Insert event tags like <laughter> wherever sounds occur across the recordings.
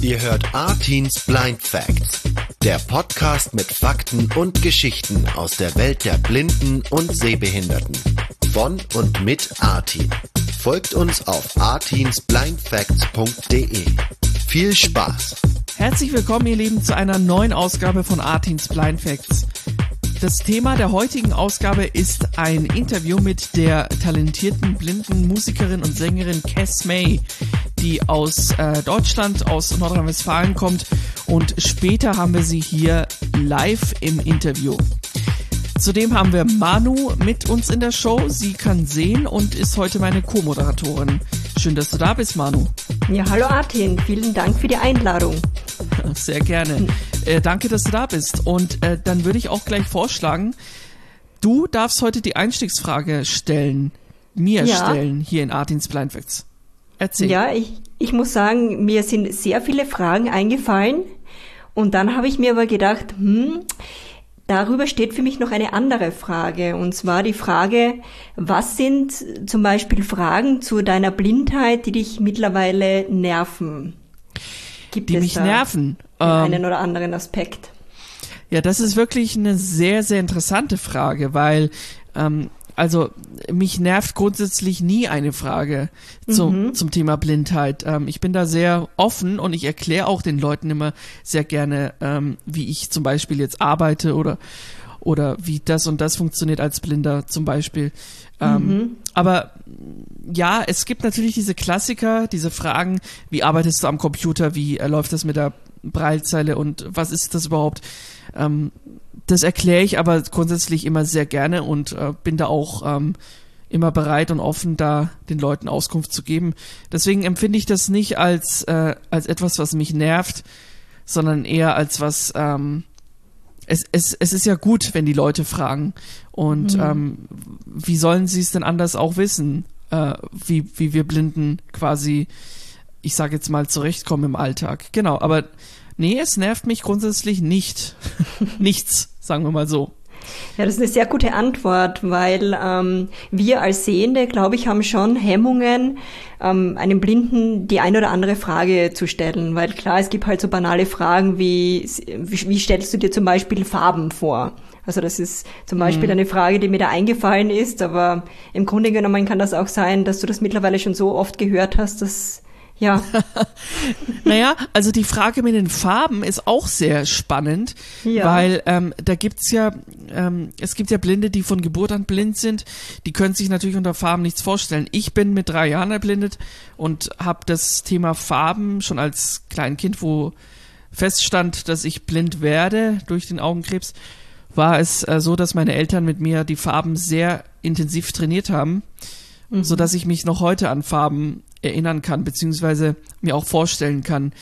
Ihr hört Artins Blind Facts, der Podcast mit Fakten und Geschichten aus der Welt der Blinden und Sehbehinderten. Von und mit Artin. Folgt uns auf artinsblindfacts.de. Viel Spaß! Herzlich willkommen, ihr Lieben, zu einer neuen Ausgabe von Artins Blind Facts. Das Thema der heutigen Ausgabe ist ein Interview mit der talentierten blinden Musikerin und Sängerin Cass May, die aus äh, Deutschland, aus Nordrhein-Westfalen kommt und später haben wir sie hier live im Interview. Zudem haben wir Manu mit uns in der Show. Sie kann sehen und ist heute meine Co-Moderatorin. Schön, dass du da bist, Manu. Ja, hallo Artin. Vielen Dank für die Einladung. <laughs> Sehr gerne. Äh, danke, dass du da bist. Und äh, dann würde ich auch gleich vorschlagen, du darfst heute die Einstiegsfrage stellen, mir ja. stellen, hier in Artins Blind Facts. Erzähl. Ja, ich, ich muss sagen, mir sind sehr viele Fragen eingefallen. Und dann habe ich mir aber gedacht, hm, Darüber steht für mich noch eine andere Frage, und zwar die Frage, was sind zum Beispiel Fragen zu deiner Blindheit, die dich mittlerweile nerven? Gibt die es mich nerven? einen ähm, oder anderen Aspekt? Ja, das ist wirklich eine sehr, sehr interessante Frage, weil ähm, also mich nervt grundsätzlich nie eine Frage zum, mhm. zum Thema Blindheit. Ähm, ich bin da sehr offen und ich erkläre auch den Leuten immer sehr gerne, ähm, wie ich zum Beispiel jetzt arbeite oder oder wie das und das funktioniert als Blinder zum Beispiel. Ähm, mhm. Aber ja, es gibt natürlich diese Klassiker, diese Fragen, wie arbeitest du am Computer, wie äh, läuft das mit der Breilzeile und was ist das überhaupt? Ähm, das erkläre ich aber grundsätzlich immer sehr gerne und äh, bin da auch ähm, immer bereit und offen, da den Leuten Auskunft zu geben. Deswegen empfinde ich das nicht als, äh, als etwas, was mich nervt, sondern eher als was, ähm, es, es, es ist ja gut, wenn die Leute fragen. Und mhm. ähm, wie sollen sie es denn anders auch wissen, äh, wie, wie wir Blinden quasi, ich sage jetzt mal, zurechtkommen im Alltag. Genau, aber nee, es nervt mich grundsätzlich nicht. <laughs> Nichts sagen wir mal so. Ja, das ist eine sehr gute Antwort, weil ähm, wir als Sehende, glaube ich, haben schon Hemmungen, ähm, einem Blinden die ein oder andere Frage zu stellen. Weil klar, es gibt halt so banale Fragen wie, wie, wie stellst du dir zum Beispiel Farben vor? Also das ist zum Beispiel mhm. eine Frage, die mir da eingefallen ist, aber im Grunde genommen kann das auch sein, dass du das mittlerweile schon so oft gehört hast, dass ja. <laughs> naja, also die Frage mit den Farben ist auch sehr spannend, ja. weil ähm, da gibt's ja, ähm, es gibt ja Blinde, die von Geburt an blind sind, die können sich natürlich unter Farben nichts vorstellen. Ich bin mit drei Jahren erblindet und habe das Thema Farben schon als Kleinkind, wo feststand, dass ich blind werde durch den Augenkrebs, war es äh, so, dass meine Eltern mit mir die Farben sehr intensiv trainiert haben, mhm. so dass ich mich noch heute an Farben erinnern kann, beziehungsweise mir auch vorstellen kann.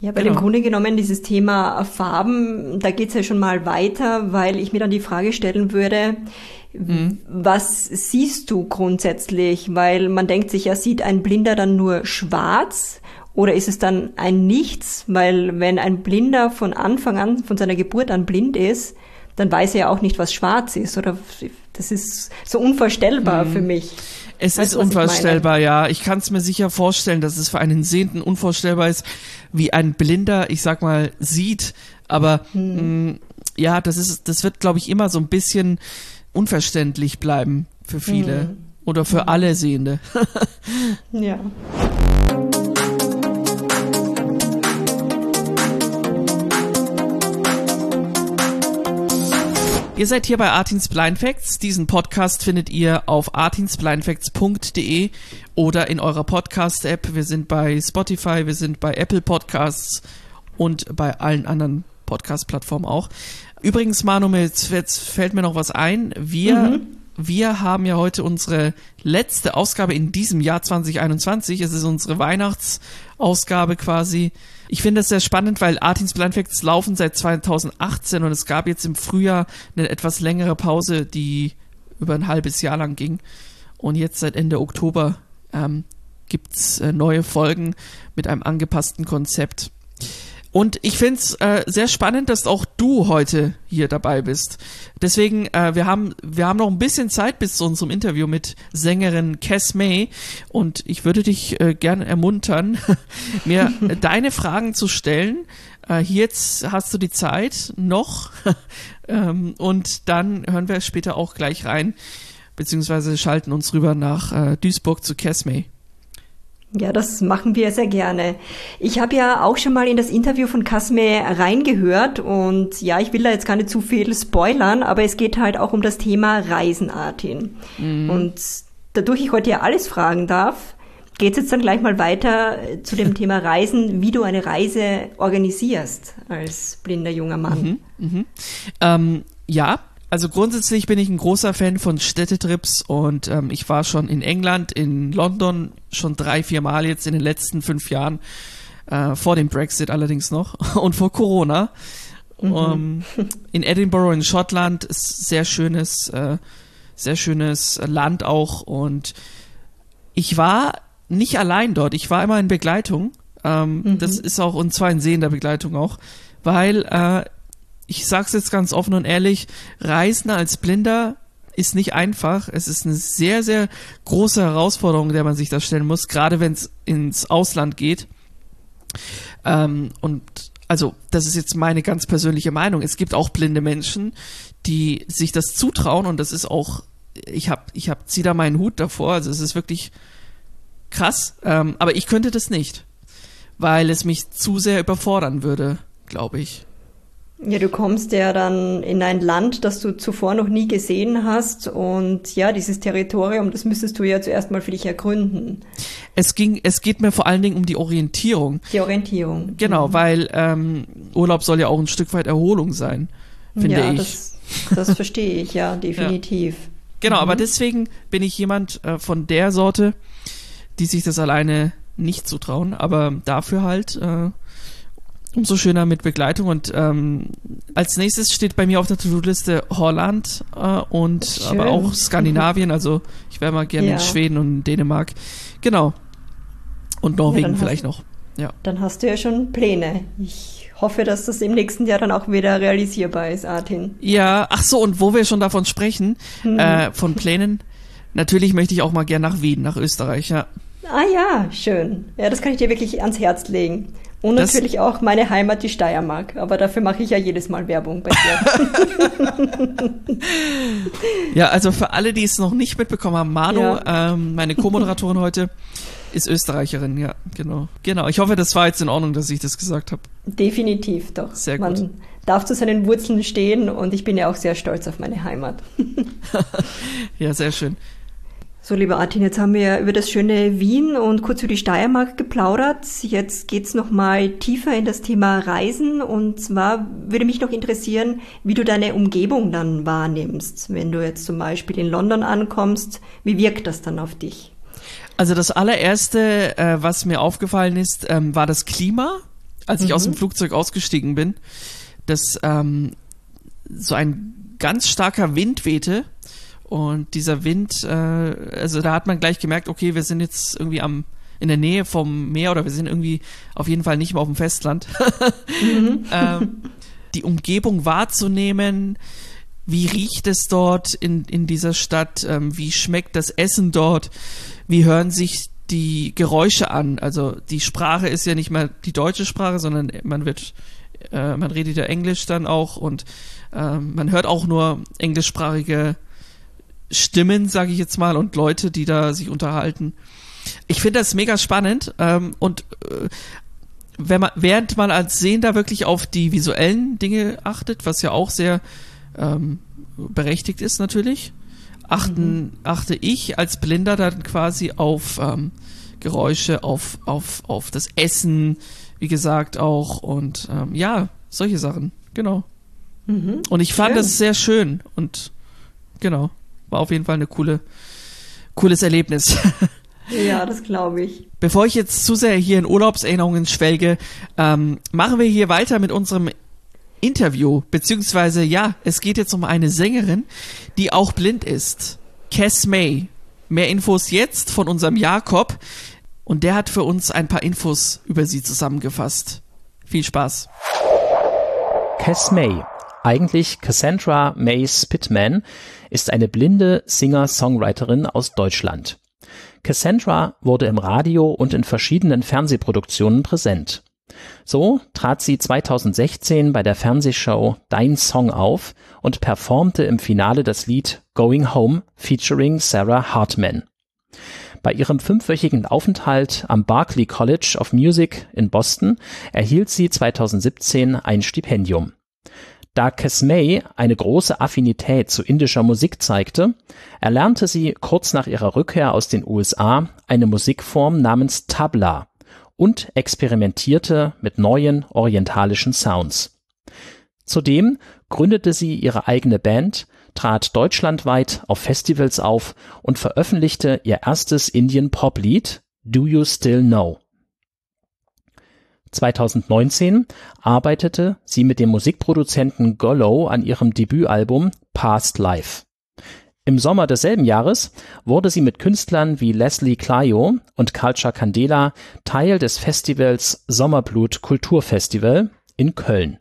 Ja, weil genau. im Grunde genommen dieses Thema Farben, da geht's ja schon mal weiter, weil ich mir dann die Frage stellen würde, mhm. was siehst du grundsätzlich? Weil man denkt sich ja, sieht ein Blinder dann nur schwarz oder ist es dann ein Nichts? Weil wenn ein Blinder von Anfang an, von seiner Geburt an blind ist, dann weiß er ja auch nicht, was schwarz ist. Oder das ist so unvorstellbar mhm. für mich. Es weißt ist unvorstellbar, ich ja. Ich kann es mir sicher vorstellen, dass es für einen Sehenden unvorstellbar ist, wie ein Blinder, ich sag mal, sieht. Aber hm. mh, mm, ja, das ist, das wird, glaube ich, immer so ein bisschen unverständlich bleiben für viele hm. oder für hm. alle Sehende. <laughs> ja. Ihr seid hier bei Artins Blind Facts. Diesen Podcast findet ihr auf artinsblindfacts.de oder in eurer Podcast-App. Wir sind bei Spotify, wir sind bei Apple Podcasts und bei allen anderen Podcast-Plattformen auch. Übrigens, Manu, jetzt, jetzt fällt mir noch was ein. Wir mhm wir haben ja heute unsere letzte Ausgabe in diesem Jahr 2021. Es ist unsere Weihnachtsausgabe quasi. Ich finde es sehr spannend, weil Artins Blind Facts laufen seit 2018 und es gab jetzt im Frühjahr eine etwas längere Pause, die über ein halbes Jahr lang ging. Und jetzt seit Ende Oktober ähm, gibt's äh, neue Folgen mit einem angepassten Konzept. Und ich finde es äh, sehr spannend, dass auch du heute hier dabei bist. Deswegen, äh, wir, haben, wir haben noch ein bisschen Zeit bis zu unserem Interview mit Sängerin Cass May. Und ich würde dich äh, gerne ermuntern, <laughs> mir <laughs> deine Fragen zu stellen. Äh, jetzt hast du die Zeit noch. <laughs> ähm, und dann hören wir später auch gleich rein, beziehungsweise schalten uns rüber nach äh, Duisburg zu Cass May. Ja, das machen wir sehr gerne. Ich habe ja auch schon mal in das Interview von Kasme reingehört und ja, ich will da jetzt gar nicht zu viel spoilern, aber es geht halt auch um das Thema Reisen, Artin. Mhm. Und dadurch ich heute ja alles fragen darf, geht es jetzt dann gleich mal weiter zu dem <laughs> Thema Reisen, wie du eine Reise organisierst als blinder junger Mann. Mhm, mh. ähm, ja, also grundsätzlich bin ich ein großer Fan von Städtetrips und ähm, ich war schon in England, in London schon drei, vier Mal jetzt in den letzten fünf Jahren, äh, vor dem Brexit allerdings noch <laughs> und vor Corona. Mhm. Um, in Edinburgh in Schottland ist sehr schönes, äh, sehr schönes Land auch und ich war nicht allein dort, ich war immer in Begleitung. Ähm, mhm. Das ist auch, und zwar in sehender Begleitung auch, weil äh, ich sag's jetzt ganz offen und ehrlich, Reisen als Blinder ist nicht einfach. Es ist eine sehr, sehr große Herausforderung, der man sich da stellen muss, gerade wenn es ins Ausland geht. Ähm, und also, das ist jetzt meine ganz persönliche Meinung. Es gibt auch blinde Menschen, die sich das zutrauen und das ist auch, ich hab, ich hab, zieh da meinen Hut davor. Also, es ist wirklich krass. Ähm, aber ich könnte das nicht, weil es mich zu sehr überfordern würde, glaube ich. Ja, du kommst ja dann in ein Land, das du zuvor noch nie gesehen hast und ja, dieses Territorium, das müsstest du ja zuerst mal für dich ergründen. Es ging, es geht mir vor allen Dingen um die Orientierung. Die Orientierung. Genau, mhm. weil ähm, Urlaub soll ja auch ein Stück weit Erholung sein, finde ja, ich. Das, das verstehe ich, ja, <laughs> definitiv. Ja. Genau, mhm. aber deswegen bin ich jemand äh, von der Sorte, die sich das alleine nicht zutrauen, aber dafür halt äh, umso schöner mit Begleitung. Und ähm, als nächstes steht bei mir auf der To-Do-Liste Holland äh, und Schön. aber auch Skandinavien. Also ich wäre mal gerne ja. in Schweden und Dänemark. Genau. Und Norwegen ja, vielleicht noch. Ja. Dann hast du ja schon Pläne. Ich hoffe, dass das im nächsten Jahr dann auch wieder realisierbar ist, Artin. Ja, ach so, und wo wir schon davon sprechen, hm. äh, von Plänen, natürlich möchte ich auch mal gerne nach Wien, nach Österreich, ja. Ah ja, schön. Ja, das kann ich dir wirklich ans Herz legen. Und das natürlich auch meine Heimat, die Steiermark. Aber dafür mache ich ja jedes Mal Werbung bei dir. <laughs> ja, also für alle, die es noch nicht mitbekommen haben, Manu, ja. ähm, meine Co-Moderatorin heute, ist Österreicherin, ja, genau. Genau. Ich hoffe, das war jetzt in Ordnung, dass ich das gesagt habe. Definitiv, doch. Sehr gut. Man darf zu seinen Wurzeln stehen und ich bin ja auch sehr stolz auf meine Heimat. <laughs> ja, sehr schön. So, lieber Artin, jetzt haben wir über das schöne Wien und kurz über die Steiermark geplaudert. Jetzt geht's noch mal tiefer in das Thema Reisen. Und zwar würde mich noch interessieren, wie du deine Umgebung dann wahrnimmst. Wenn du jetzt zum Beispiel in London ankommst, wie wirkt das dann auf dich? Also das allererste, äh, was mir aufgefallen ist, ähm, war das Klima, als ich mhm. aus dem Flugzeug ausgestiegen bin. Dass ähm, so ein ganz starker Wind wehte und dieser Wind, äh, also da hat man gleich gemerkt, okay, wir sind jetzt irgendwie am in der Nähe vom Meer oder wir sind irgendwie auf jeden Fall nicht mehr auf dem Festland. <laughs> mhm. ähm, die Umgebung wahrzunehmen, wie riecht es dort in, in dieser Stadt, ähm, wie schmeckt das Essen dort, wie hören sich die Geräusche an. Also die Sprache ist ja nicht mehr die deutsche Sprache, sondern man wird, äh, man redet ja Englisch dann auch und äh, man hört auch nur englischsprachige Stimmen, sage ich jetzt mal, und Leute, die da sich unterhalten. Ich finde das mega spannend ähm, und äh, wenn man, während man als Sehender wirklich auf die visuellen Dinge achtet, was ja auch sehr ähm, berechtigt ist natürlich, achten, mhm. achte ich als Blinder dann quasi auf ähm, Geräusche, auf, auf, auf das Essen, wie gesagt auch und ähm, ja, solche Sachen, genau. Mhm. Und ich fand schön. das sehr schön und genau war auf jeden Fall eine coole, cooles Erlebnis. <laughs> Ja, das glaube ich. Bevor ich jetzt zu sehr hier in Urlaubserinnerungen schwelge, ähm, machen wir hier weiter mit unserem Interview, beziehungsweise ja, es geht jetzt um eine Sängerin, die auch blind ist. Cass May. Mehr Infos jetzt von unserem Jakob und der hat für uns ein paar Infos über sie zusammengefasst. Viel Spaß. Cass May, eigentlich Cassandra May Spitman, ist eine blinde Singer-Songwriterin aus Deutschland. Cassandra wurde im Radio und in verschiedenen Fernsehproduktionen präsent. So trat sie 2016 bei der Fernsehshow Dein Song auf und performte im Finale das Lied Going Home featuring Sarah Hartman. Bei ihrem fünfwöchigen Aufenthalt am Berklee College of Music in Boston erhielt sie 2017 ein Stipendium. Da Kesmay eine große Affinität zu indischer Musik zeigte, erlernte sie kurz nach ihrer Rückkehr aus den USA eine Musikform namens Tabla und experimentierte mit neuen orientalischen Sounds. Zudem gründete sie ihre eigene Band, trat deutschlandweit auf Festivals auf und veröffentlichte ihr erstes Indien-Pop-Lied Do You Still Know? 2019 arbeitete sie mit dem Musikproduzenten Gollo an ihrem Debütalbum Past Life. Im Sommer desselben Jahres wurde sie mit Künstlern wie Leslie Clio und Culture Candela Teil des Festivals Sommerblut Kulturfestival in Köln.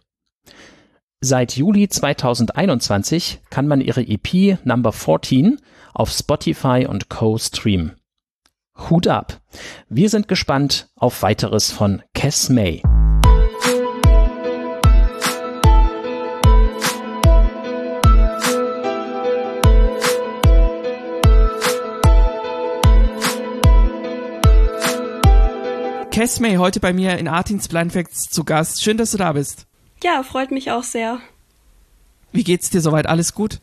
Seit Juli 2021 kann man ihre EP Number 14 auf Spotify und Co. streamen. Hut ab! Wir sind gespannt auf weiteres von Cass May. Cass May heute bei mir in Artins Blind Facts zu Gast. Schön, dass du da bist. Ja, freut mich auch sehr. Wie geht's dir soweit? Alles gut?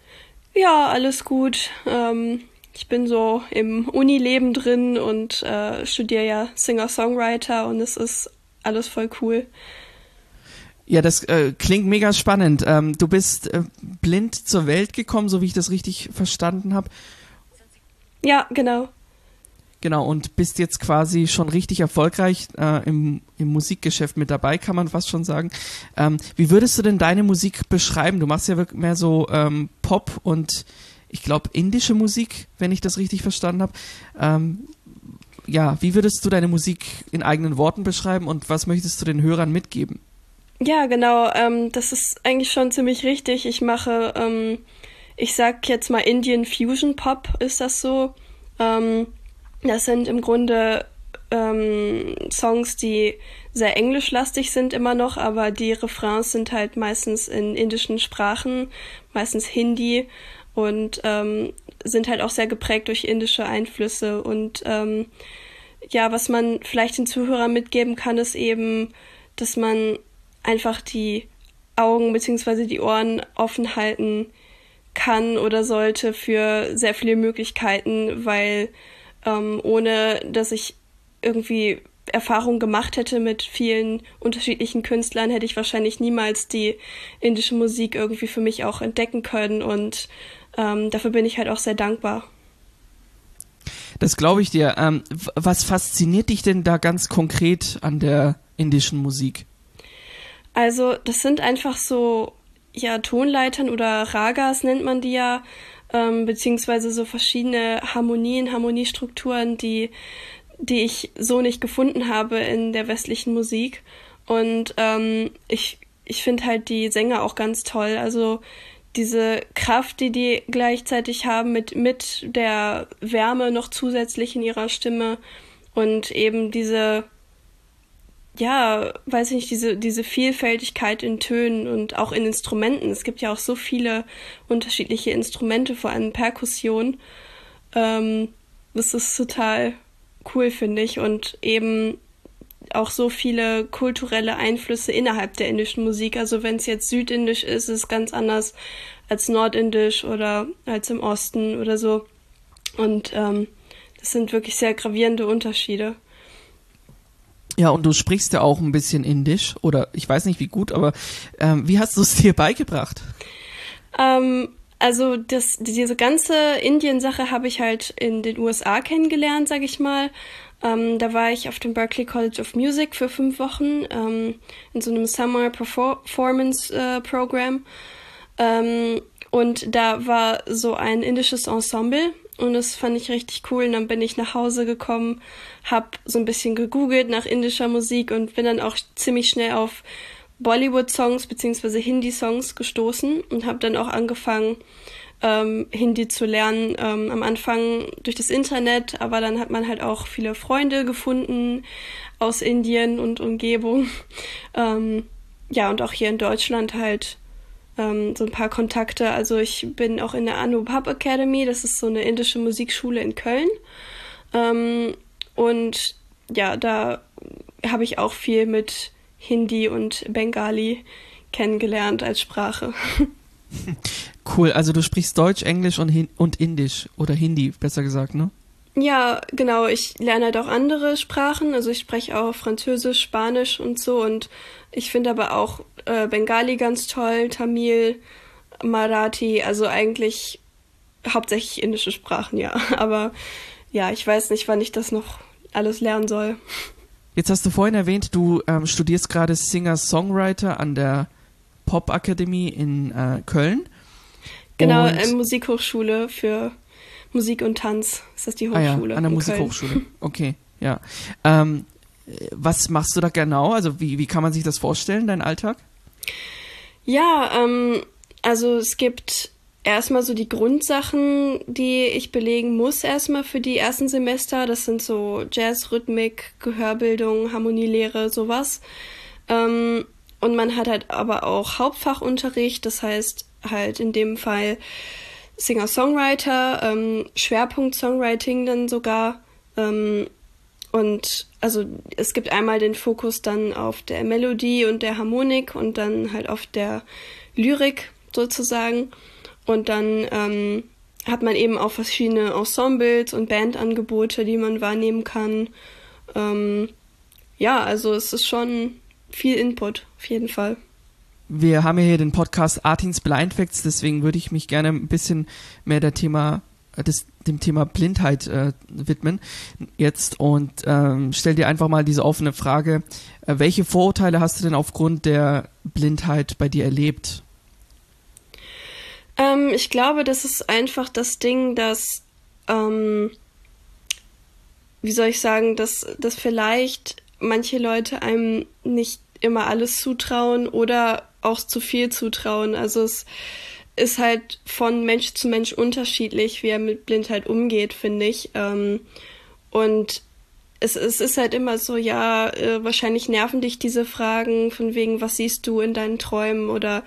Ja, alles gut. Ähm, ich bin so im Unileben drin und äh, studiere ja Singer-Songwriter und es ist alles voll cool. Ja, das äh, klingt mega spannend. Ähm, du bist äh, blind zur Welt gekommen, so wie ich das richtig verstanden habe. Ja, genau. Genau, und bist jetzt quasi schon richtig erfolgreich äh, im, im Musikgeschäft mit dabei, kann man fast schon sagen. Ähm, wie würdest du denn deine Musik beschreiben? Du machst ja wirklich mehr so ähm, Pop und ich glaube indische Musik, wenn ich das richtig verstanden habe. Ähm, ja, wie würdest du deine Musik in eigenen Worten beschreiben und was möchtest du den Hörern mitgeben? Ja, genau, ähm, das ist eigentlich schon ziemlich richtig. Ich mache, ähm, ich sag jetzt mal Indian Fusion Pop, ist das so. Ähm, das sind im Grunde ähm, Songs, die sehr englischlastig sind immer noch, aber die Refrains sind halt meistens in indischen Sprachen, meistens Hindi und ähm, sind halt auch sehr geprägt durch indische Einflüsse. Und ähm, ja, was man vielleicht den Zuhörern mitgeben kann, ist eben, dass man einfach die Augen beziehungsweise die Ohren offen halten kann oder sollte für sehr viele Möglichkeiten, weil ähm, ohne dass ich irgendwie Erfahrung gemacht hätte mit vielen unterschiedlichen Künstlern, hätte ich wahrscheinlich niemals die indische Musik irgendwie für mich auch entdecken können und ähm, dafür bin ich halt auch sehr dankbar. Das glaube ich dir. Ähm, was fasziniert dich denn da ganz konkret an der indischen Musik? Also, das sind einfach so, ja, Tonleitern oder Ragas nennt man die ja, ähm, beziehungsweise so verschiedene Harmonien, Harmoniestrukturen, die, die ich so nicht gefunden habe in der westlichen Musik. Und ähm, ich, ich finde halt die Sänger auch ganz toll. Also diese Kraft, die die gleichzeitig haben mit, mit der Wärme noch zusätzlich in ihrer Stimme und eben diese ja, weiß ich nicht, diese, diese Vielfältigkeit in Tönen und auch in Instrumenten. Es gibt ja auch so viele unterschiedliche Instrumente, vor allem Perkussion. Ähm, das ist total cool, finde ich. Und eben auch so viele kulturelle Einflüsse innerhalb der indischen Musik. Also wenn es jetzt südindisch ist, ist es ganz anders als nordindisch oder als im Osten oder so. Und ähm, das sind wirklich sehr gravierende Unterschiede. Ja, und du sprichst ja auch ein bisschen Indisch oder ich weiß nicht wie gut, aber ähm, wie hast du es <laughs> dir beigebracht? Ähm, also das, diese ganze Indien-Sache habe ich halt in den USA kennengelernt, sag ich mal. Ähm, da war ich auf dem Berklee College of Music für fünf Wochen ähm, in so einem Summer Performance äh, Program. Ähm, und da war so ein indisches Ensemble und das fand ich richtig cool. Und dann bin ich nach Hause gekommen, habe so ein bisschen gegoogelt nach indischer Musik und bin dann auch ziemlich schnell auf Bollywood-Songs beziehungsweise Hindi-Songs gestoßen und habe dann auch angefangen, ähm, Hindi zu lernen. Ähm, am Anfang durch das Internet, aber dann hat man halt auch viele Freunde gefunden aus Indien und Umgebung. <laughs> Ähm, ja, und auch hier in Deutschland halt ähm, so ein paar Kontakte. Also ich bin auch in der Anubhab Academy, das ist so eine indische Musikschule in Köln. Ähm, und ja, da habe ich auch viel mit Hindi und Bengali kennengelernt als Sprache. <laughs> <laughs> Cool, also du sprichst Deutsch, Englisch und, Hin und Indisch oder Hindi, besser gesagt, ne? Ja, genau. Ich lerne halt auch andere Sprachen. Also ich spreche auch Französisch, Spanisch und so. Und ich finde aber auch äh, Bengali ganz toll, Tamil, Marathi. Also eigentlich hauptsächlich indische Sprachen, ja. <laughs> Aber ja, ich weiß nicht, wann ich das noch alles lernen soll. Jetzt hast du vorhin erwähnt, du ähm, studierst gerade Singer-Songwriter an der Pop-Akademie in äh, Köln. Genau, und, äh, Musikhochschule für Musik und Tanz ist das die Hochschule. Ah ja, an der Musikhochschule. Okay, ja. Ähm, was machst du da genau? Also wie, wie kann man sich das vorstellen, dein Alltag? Ja, ähm, also es gibt erstmal so die Grundsachen, die ich belegen muss erstmal für die ersten Semester. Das sind so Jazz, Rhythmik, Gehörbildung, Harmonielehre, sowas. Ähm, und man hat halt aber auch Hauptfachunterricht, das heißt halt in dem Fall Singer-Songwriter, ähm, Schwerpunkt Songwriting dann sogar. Ähm, und also es gibt einmal den Fokus dann auf der Melodie und der Harmonik und dann halt auf der Lyrik sozusagen. Und dann ähm, hat man eben auch verschiedene Ensembles und Bandangebote, die man wahrnehmen kann. Ähm, ja, also es ist schon viel Input, auf jeden Fall. Wir haben ja hier den Podcast Artins Blind Facts, deswegen würde ich mich gerne ein bisschen mehr der Thema, des, dem Thema Blindheit äh, widmen jetzt und ähm, stell dir einfach mal diese offene Frage, äh, welche Vorurteile hast du denn aufgrund der Blindheit bei dir erlebt? Ähm, ich glaube, das ist einfach das Ding, dass, ähm, wie soll ich sagen, dass, dass vielleicht manche Leute einem nicht immer alles zutrauen oder auch zu viel zutrauen. Also es ist halt von Mensch zu Mensch unterschiedlich, wie er mit Blindheit umgeht, finde ich. Ähm, und es, es ist halt immer so, ja, äh, wahrscheinlich nerven dich diese Fragen von wegen, was siehst du in deinen Träumen oder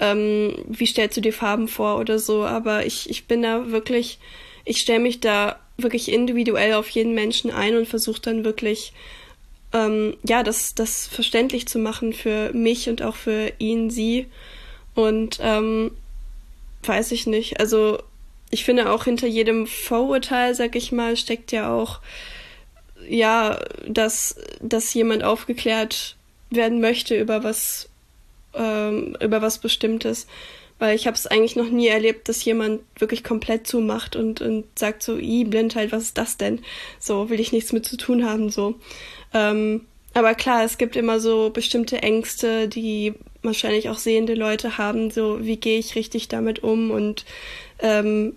ähm, wie stellst du dir Farben vor oder so. Aber ich, ich bin da wirklich, ich stelle mich da wirklich individuell auf jeden Menschen ein und versuche dann wirklich, ähm, ja, das, das verständlich zu machen für mich und auch für ihn, sie. Und ähm, weiß ich nicht. Also ich finde auch hinter jedem Vorurteil, sag ich mal, steckt ja auch ja, dass, dass jemand aufgeklärt werden möchte über was, ähm, über was Bestimmtes. Weil ich habe es eigentlich noch nie erlebt, dass jemand wirklich komplett zumacht und, und sagt so, i, Blindheit, was ist das denn? So, will ich nichts mit zu tun haben, so. Ähm, aber klar, es gibt immer so bestimmte Ängste, die wahrscheinlich auch sehende Leute haben, so, wie gehe ich richtig damit um und ähm,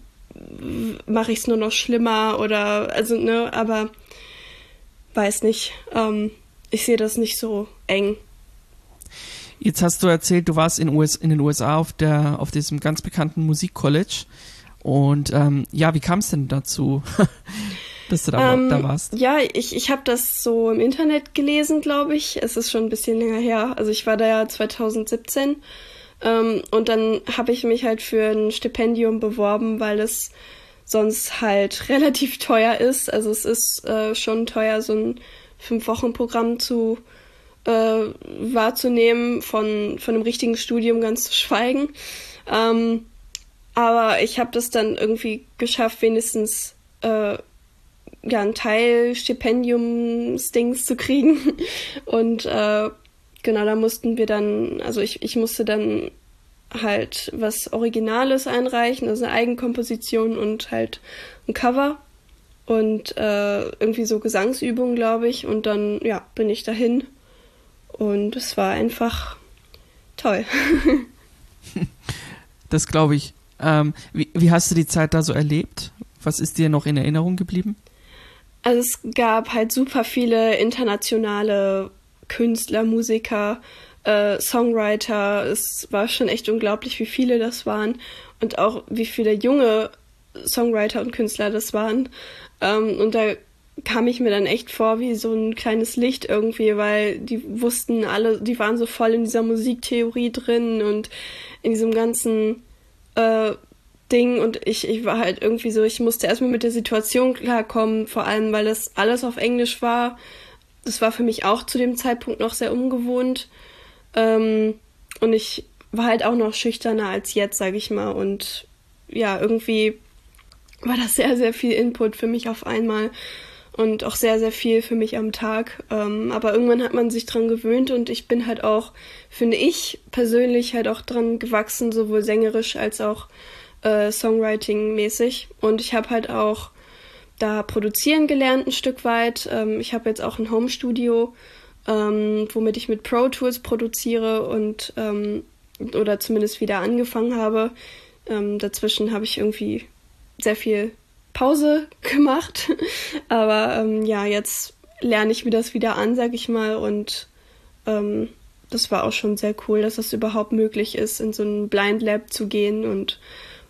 mache ich es nur noch schlimmer oder, also, ne, aber weiß nicht. Ähm, ich sehe das nicht so eng. Jetzt hast du erzählt, du warst in, US, in den USA auf, der, auf diesem ganz bekannten Musikcollege. Und ähm, ja, wie kam es denn dazu, <laughs> dass du da, ähm, da warst? Ja, ich, ich habe das so im Internet gelesen, glaube ich. Es ist schon ein bisschen länger her. Also ich war da ja 2017. Ähm, und dann habe ich mich halt für ein Stipendium beworben, weil es sonst halt <laughs> relativ teuer ist. Also es ist äh, schon teuer, so ein Fünf-Wochen-Programm zu äh, wahrzunehmen, von, von einem richtigen Studium ganz zu schweigen. Ähm, aber ich habe das dann irgendwie geschafft, wenigstens äh, ja, ein Teil Stipendiumsdings zu kriegen. <laughs> Und äh, genau, da mussten wir dann, also ich, ich musste dann halt was Originales einreichen, also eine Eigenkomposition und halt ein Cover und äh, irgendwie so Gesangsübungen, glaube ich. Und dann, ja, bin ich dahin und es war einfach toll. <laughs> das glaube ich. Ähm, wie, wie hast du die Zeit da so erlebt? Was ist dir noch in Erinnerung geblieben? Also es gab halt super viele internationale Künstler, Musiker, äh, Songwriter. Es war schon echt unglaublich, wie viele das waren und auch wie viele junge Songwriter und Künstler das waren. Ähm, und da kam ich mir dann echt vor wie so ein kleines Licht irgendwie, weil die wussten alle, die waren so voll in dieser Musiktheorie drin und in diesem ganzen äh, Ding und ich, ich war halt irgendwie so, ich musste erstmal mit der Situation klarkommen, vor allem weil das alles auf Englisch war. Das war für mich auch zu dem Zeitpunkt noch sehr ungewohnt. Ähm, und ich war halt auch noch schüchterner als jetzt, sage ich mal. Und ja, irgendwie war das sehr, sehr viel Input für mich auf einmal und auch sehr, sehr viel für mich am Tag. Ähm, aber irgendwann hat man sich dran gewöhnt und ich bin halt auch, finde ich persönlich halt auch dran gewachsen, sowohl sängerisch als auch äh, Songwriting-mäßig. Und ich habe halt auch da produzieren gelernt ein Stück weit. Ähm, ich habe jetzt auch ein Home-Studio, ähm, womit ich mit Pro Tools produziere und ähm, oder zumindest wieder angefangen habe. Ähm, dazwischen habe ich irgendwie sehr viel Pause <laughs> gemacht. Aber ähm, ja, jetzt lerne ich mir das wieder an, sag ich mal. Und ähm, das war auch schon sehr cool, dass das überhaupt möglich ist, in so ein Blind Lab zu gehen und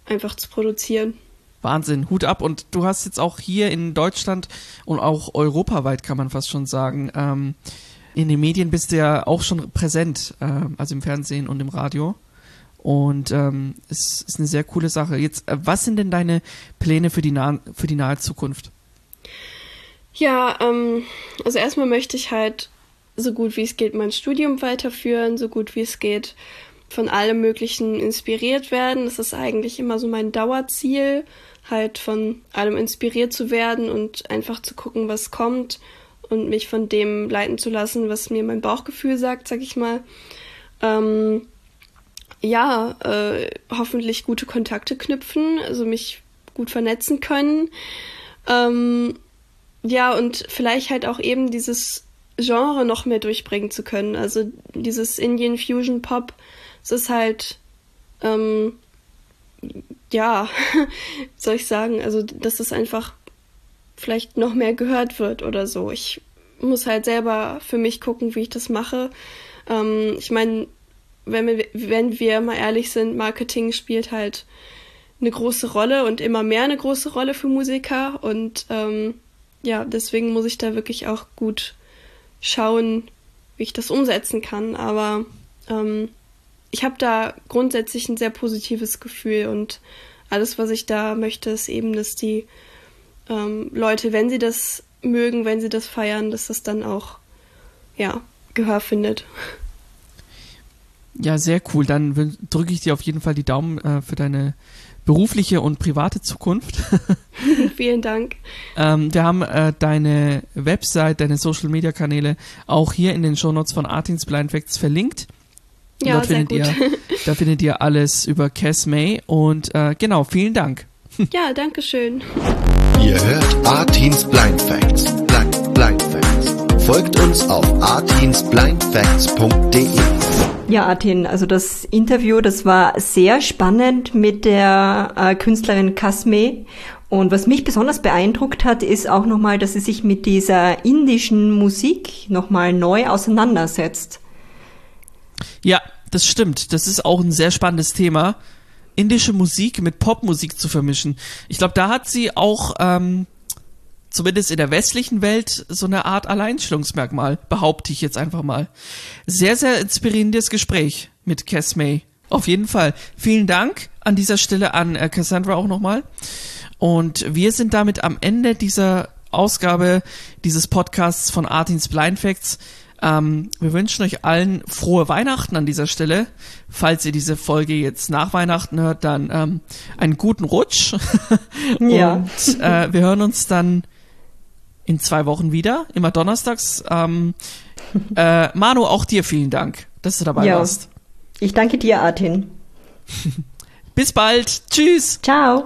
einfach zu produzieren. Wahnsinn, Hut ab. Und du hast jetzt auch hier in Deutschland und auch europaweit, kann man fast schon sagen, ähm, in den Medien bist du ja auch schon präsent, äh, also im Fernsehen und im Radio. Und ähm, es ist eine sehr coole Sache. Jetzt, äh, was sind denn deine Pläne für die, nah für die nahe Zukunft? Ja, ähm, also erstmal möchte ich halt so gut wie es geht mein Studium weiterführen, so gut wie es geht von allem Möglichen inspiriert werden. Das ist eigentlich immer so mein Dauerziel, halt von allem inspiriert zu werden und einfach zu gucken, was kommt und mich von dem leiten zu lassen, was mir mein Bauchgefühl sagt, sag ich mal. Ähm, ja, äh, hoffentlich gute Kontakte knüpfen, also mich gut vernetzen können. Ähm, ja, und vielleicht halt auch eben dieses Genre noch mehr durchbringen zu können. Also dieses Indian Fusion Pop, es ist halt, ähm, ja, <laughs> soll ich sagen, also dass es einfach vielleicht noch mehr gehört wird oder so. Ich muss halt selber für mich gucken, wie ich das mache. Ähm, ich meine, wenn wir, wenn wir mal ehrlich sind, Marketing spielt halt eine große Rolle und immer mehr eine große Rolle für Musiker. Und ähm, ja, deswegen muss ich da wirklich auch gut schauen, wie ich das umsetzen kann. Aber ähm, ich habe da grundsätzlich ein sehr positives Gefühl und alles, was ich da möchte, ist eben, dass die ähm, Leute, wenn sie das mögen, wenn sie das feiern, dass das dann auch ja Gehör findet. Ja, sehr cool. Dann drücke ich dir auf jeden Fall die Daumen äh, für deine berufliche und private Zukunft. <laughs> Vielen Dank. ähm, wir haben äh, deine Website, deine Social Media Kanäle auch hier in den Shownotes von Artins Blind Facts verlinkt. Ja, dort findet gut. ihr, da findet ihr alles über Cass May und äh, genau, vielen Dank. <laughs> ja, danke schön. Ihr hört Artins Blind Facts. Blind, Blind Facts. Folgt uns auf artinsblindfacts.de. Ja, Artin, also das Interview, das war sehr spannend mit der äh, Künstlerin Kasme. Und was mich besonders beeindruckt hat, ist auch nochmal, dass sie sich mit dieser indischen Musik nochmal neu auseinandersetzt. Ja, das stimmt. Das ist auch ein sehr spannendes Thema. Indische Musik mit Popmusik zu vermischen. Ich glaube, da hat sie auch ähm, zumindest in der westlichen Welt so eine Art Alleinstellungsmerkmal, behaupte ich jetzt einfach mal. Sehr, sehr inspirierendes Gespräch mit Cass May. Auf jeden Fall. Vielen Dank an dieser Stelle an äh, Cassandra auch nochmal. Und wir sind damit am Ende dieser Ausgabe dieses Podcasts von Artins Blind Facts. Ähm, wir wünschen euch allen frohe Weihnachten an dieser Stelle. Falls ihr diese Folge jetzt nach Weihnachten hört, dann ähm, einen guten Rutsch. <laughs> Ja. Und äh, wir hören uns dann in zwei Wochen wieder, immer donnerstags. Ähm, äh, Manu, auch dir vielen Dank, dass du dabei Ja. warst. Ich danke dir, Artin. <laughs> Bis bald. Tschüss. Ciao.